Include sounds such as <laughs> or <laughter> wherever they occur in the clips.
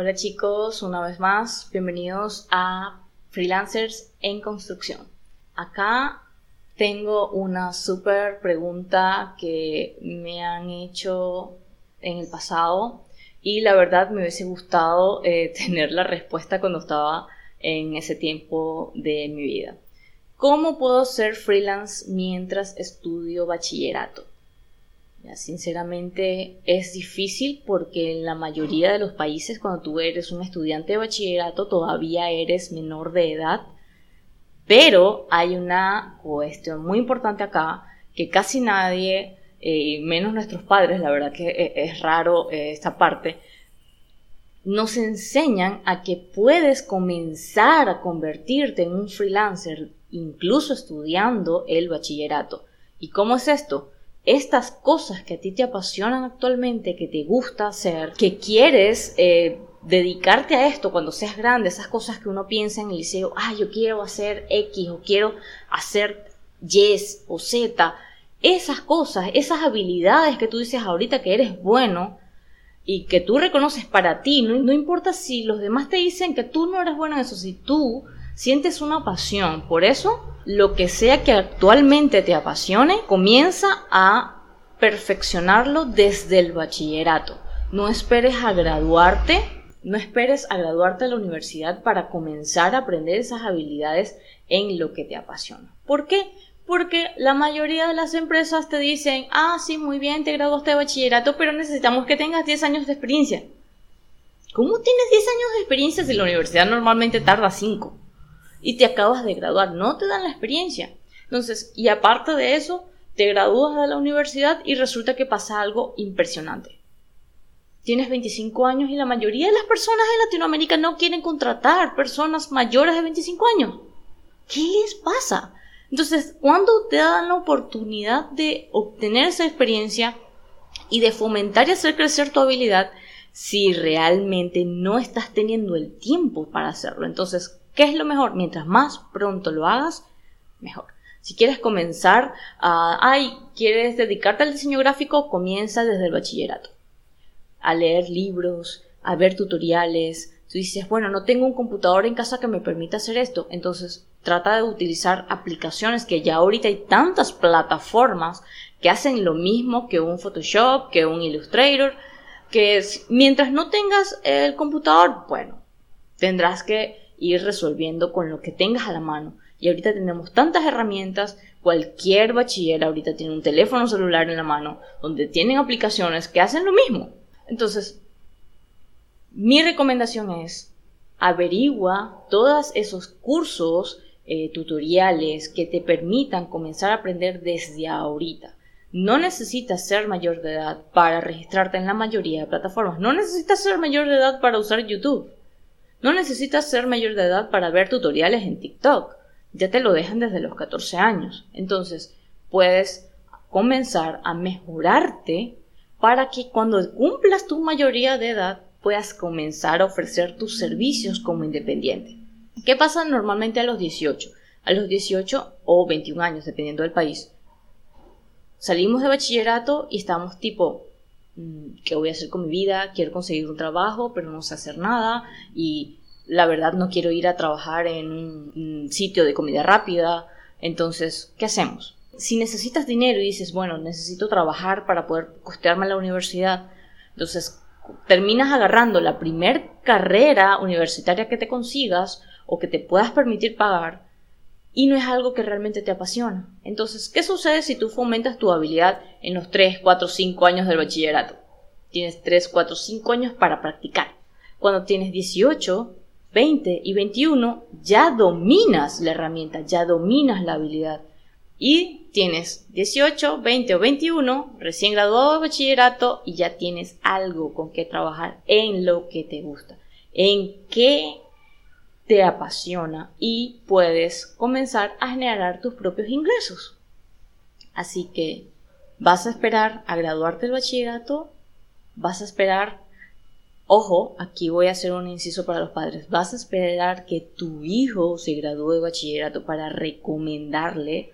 Hola chicos, una vez más, bienvenidos a Freelancers en Construcción. Acá tengo una súper pregunta que me han hecho en el pasado y la verdad me hubiese gustado eh, <laughs> tener la respuesta cuando estaba en ese tiempo de mi vida. ¿Cómo puedo ser freelance mientras estudio bachillerato? Sinceramente es difícil porque en la mayoría de los países cuando tú eres un estudiante de bachillerato todavía eres menor de edad. Pero hay una cuestión muy importante acá que casi nadie, eh, menos nuestros padres, la verdad que eh, es raro eh, esta parte, nos enseñan a que puedes comenzar a convertirte en un freelancer incluso estudiando el bachillerato. ¿Y cómo es esto? Estas cosas que a ti te apasionan actualmente, que te gusta hacer, que quieres eh, dedicarte a esto cuando seas grande, esas cosas que uno piensa en el liceo, ah, yo quiero hacer X o quiero hacer Y o Z, esas cosas, esas habilidades que tú dices ahorita que eres bueno y que tú reconoces para ti, no, no importa si los demás te dicen que tú no eres bueno en eso, si tú sientes una pasión por eso, lo que sea que actualmente te apasione, comienza a perfeccionarlo desde el bachillerato. No esperes a graduarte, no esperes a graduarte de la universidad para comenzar a aprender esas habilidades en lo que te apasiona. ¿Por qué? Porque la mayoría de las empresas te dicen, ah, sí, muy bien, te graduaste de bachillerato, pero necesitamos que tengas 10 años de experiencia. ¿Cómo tienes 10 años de experiencia si la universidad normalmente tarda 5? Y te acabas de graduar, no te dan la experiencia. Entonces, y aparte de eso, te gradúas de la universidad y resulta que pasa algo impresionante. Tienes 25 años y la mayoría de las personas en Latinoamérica no quieren contratar personas mayores de 25 años. ¿Qué les pasa? Entonces, cuando te dan la oportunidad de obtener esa experiencia y de fomentar y hacer crecer tu habilidad, si realmente no estás teniendo el tiempo para hacerlo, entonces ¿Qué es lo mejor? Mientras más pronto lo hagas, mejor. Si quieres comenzar a, ay, quieres dedicarte al diseño gráfico, comienza desde el bachillerato. A leer libros, a ver tutoriales. Tú dices, bueno, no tengo un computador en casa que me permita hacer esto. Entonces, trata de utilizar aplicaciones que ya ahorita hay tantas plataformas que hacen lo mismo que un Photoshop, que un Illustrator, que mientras no tengas el computador, bueno, tendrás que ir resolviendo con lo que tengas a la mano. Y ahorita tenemos tantas herramientas, cualquier bachiller ahorita tiene un teléfono celular en la mano, donde tienen aplicaciones que hacen lo mismo. Entonces, mi recomendación es, averigua todos esos cursos, eh, tutoriales que te permitan comenzar a aprender desde ahorita. No necesitas ser mayor de edad para registrarte en la mayoría de plataformas. No necesitas ser mayor de edad para usar YouTube. No necesitas ser mayor de edad para ver tutoriales en TikTok. Ya te lo dejan desde los 14 años. Entonces, puedes comenzar a mejorarte para que cuando cumplas tu mayoría de edad puedas comenzar a ofrecer tus servicios como independiente. ¿Qué pasa normalmente a los 18? A los 18 o 21 años, dependiendo del país. Salimos de bachillerato y estamos tipo, qué voy a hacer con mi vida, quiero conseguir un trabajo, pero no sé hacer nada y la verdad no quiero ir a trabajar en un sitio de comida rápida. Entonces, ¿qué hacemos? Si necesitas dinero y dices, bueno, necesito trabajar para poder costearme la universidad, entonces terminas agarrando la primer carrera universitaria que te consigas o que te puedas permitir pagar y no es algo que realmente te apasiona. Entonces, ¿qué sucede si tú fomentas tu habilidad en los 3, 4, 5 años del bachillerato? Tienes 3, 4, 5 años para practicar. Cuando tienes 18, 20 y 21, ya dominas la herramienta, ya dominas la habilidad. Y tienes 18, 20 o 21, recién graduado de bachillerato y ya tienes algo con que trabajar en lo que te gusta. En qué te apasiona y puedes comenzar a generar tus propios ingresos. Así que vas a esperar a graduarte del bachillerato, vas a esperar, ojo, aquí voy a hacer un inciso para los padres, vas a esperar que tu hijo se gradúe de bachillerato para recomendarle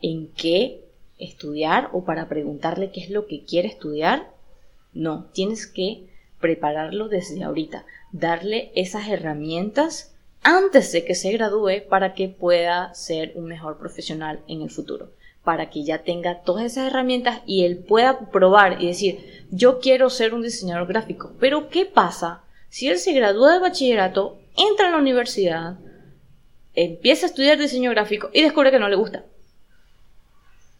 en qué estudiar o para preguntarle qué es lo que quiere estudiar. No, tienes que prepararlo desde ahorita, darle esas herramientas antes de que se gradúe para que pueda ser un mejor profesional en el futuro, para que ya tenga todas esas herramientas y él pueda probar y decir, yo quiero ser un diseñador gráfico, pero ¿qué pasa si él se gradúa de bachillerato, entra a la universidad, empieza a estudiar diseño gráfico y descubre que no le gusta?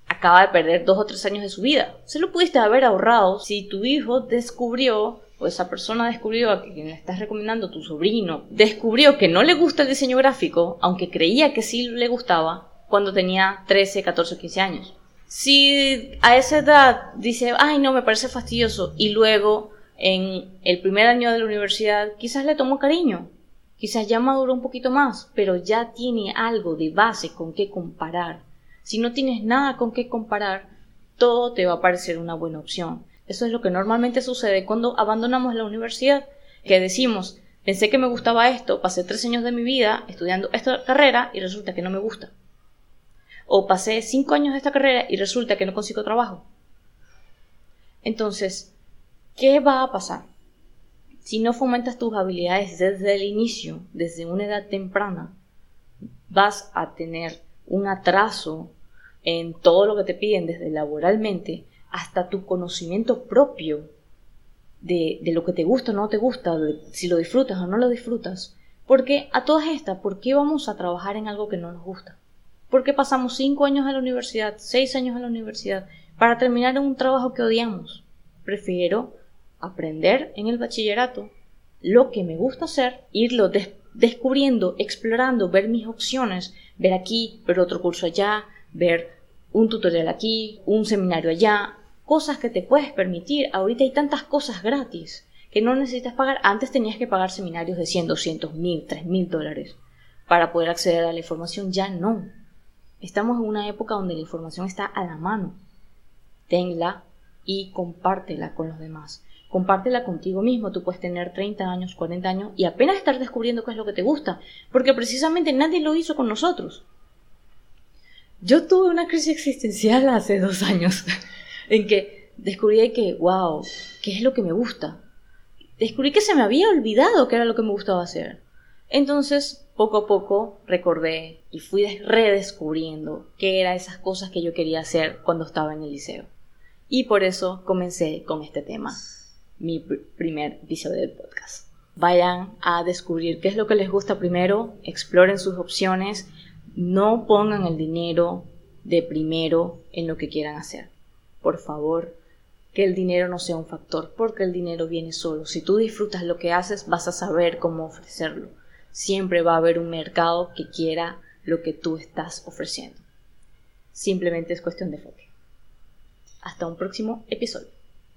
Acaba de perder dos o tres años de su vida. Se lo pudiste haber ahorrado si tu hijo descubrió o esa persona descubrió a quien le estás recomendando, tu sobrino, descubrió que no le gusta el diseño gráfico, aunque creía que sí le gustaba, cuando tenía 13, 14, 15 años. Si a esa edad dice, ay no, me parece fastidioso, y luego en el primer año de la universidad quizás le tomó cariño, quizás ya maduró un poquito más, pero ya tiene algo de base con qué comparar. Si no tienes nada con qué comparar, todo te va a parecer una buena opción. Eso es lo que normalmente sucede cuando abandonamos la universidad, que decimos, pensé que me gustaba esto, pasé tres años de mi vida estudiando esta carrera y resulta que no me gusta. O pasé cinco años de esta carrera y resulta que no consigo trabajo. Entonces, ¿qué va a pasar? Si no fomentas tus habilidades desde el inicio, desde una edad temprana, vas a tener un atraso en todo lo que te piden desde laboralmente hasta tu conocimiento propio de, lo que te gusta o no te gusta, si lo disfrutas o no lo disfrutas. Porque a todas estas, ¿por qué vamos a trabajar en algo que no nos gusta? ¿Por qué pasamos cinco años en la universidad, seis años en la universidad, para terminar en un trabajo que odiamos? Prefiero aprender en el bachillerato lo que me gusta hacer, irlo descubriendo, explorando, ver mis opciones, ver aquí, ver otro curso allá, ver un tutorial aquí, un seminario allá, cosas que te puedes permitir. Ahorita hay tantas cosas gratis que no necesitas pagar. Antes tenías que pagar seminarios de 100, 200 mil, 3 mil dólares para poder acceder a la información. Ya no. Estamos en una época donde la información está a la mano. Tenla y compártela con los demás. Compártela contigo mismo. Tú puedes tener 30 años, 40 años y apenas estar descubriendo qué es lo que te gusta. Porque precisamente nadie lo hizo con nosotros. Yo tuve una crisis existencial hace dos años <laughs> en que descubrí que, wow, ¿qué es lo que me gusta? Descubrí que se me había olvidado qué era lo que me gustaba hacer. Entonces, poco a poco recordé y fui redescubriendo qué eran esas cosas que yo quería hacer cuando estaba en el liceo. Y por eso comencé con este tema, mi primer episodio del podcast. Vayan a descubrir qué es lo que les gusta primero, exploren sus opciones, no pongan el dinero de primero en lo que quieran hacer por favor, que el dinero no sea un factor, porque el dinero viene solo. Si tú disfrutas lo que haces, vas a saber cómo ofrecerlo. Siempre va a haber un mercado que quiera lo que tú estás ofreciendo. Simplemente es cuestión de enfoque. Hasta un próximo episodio.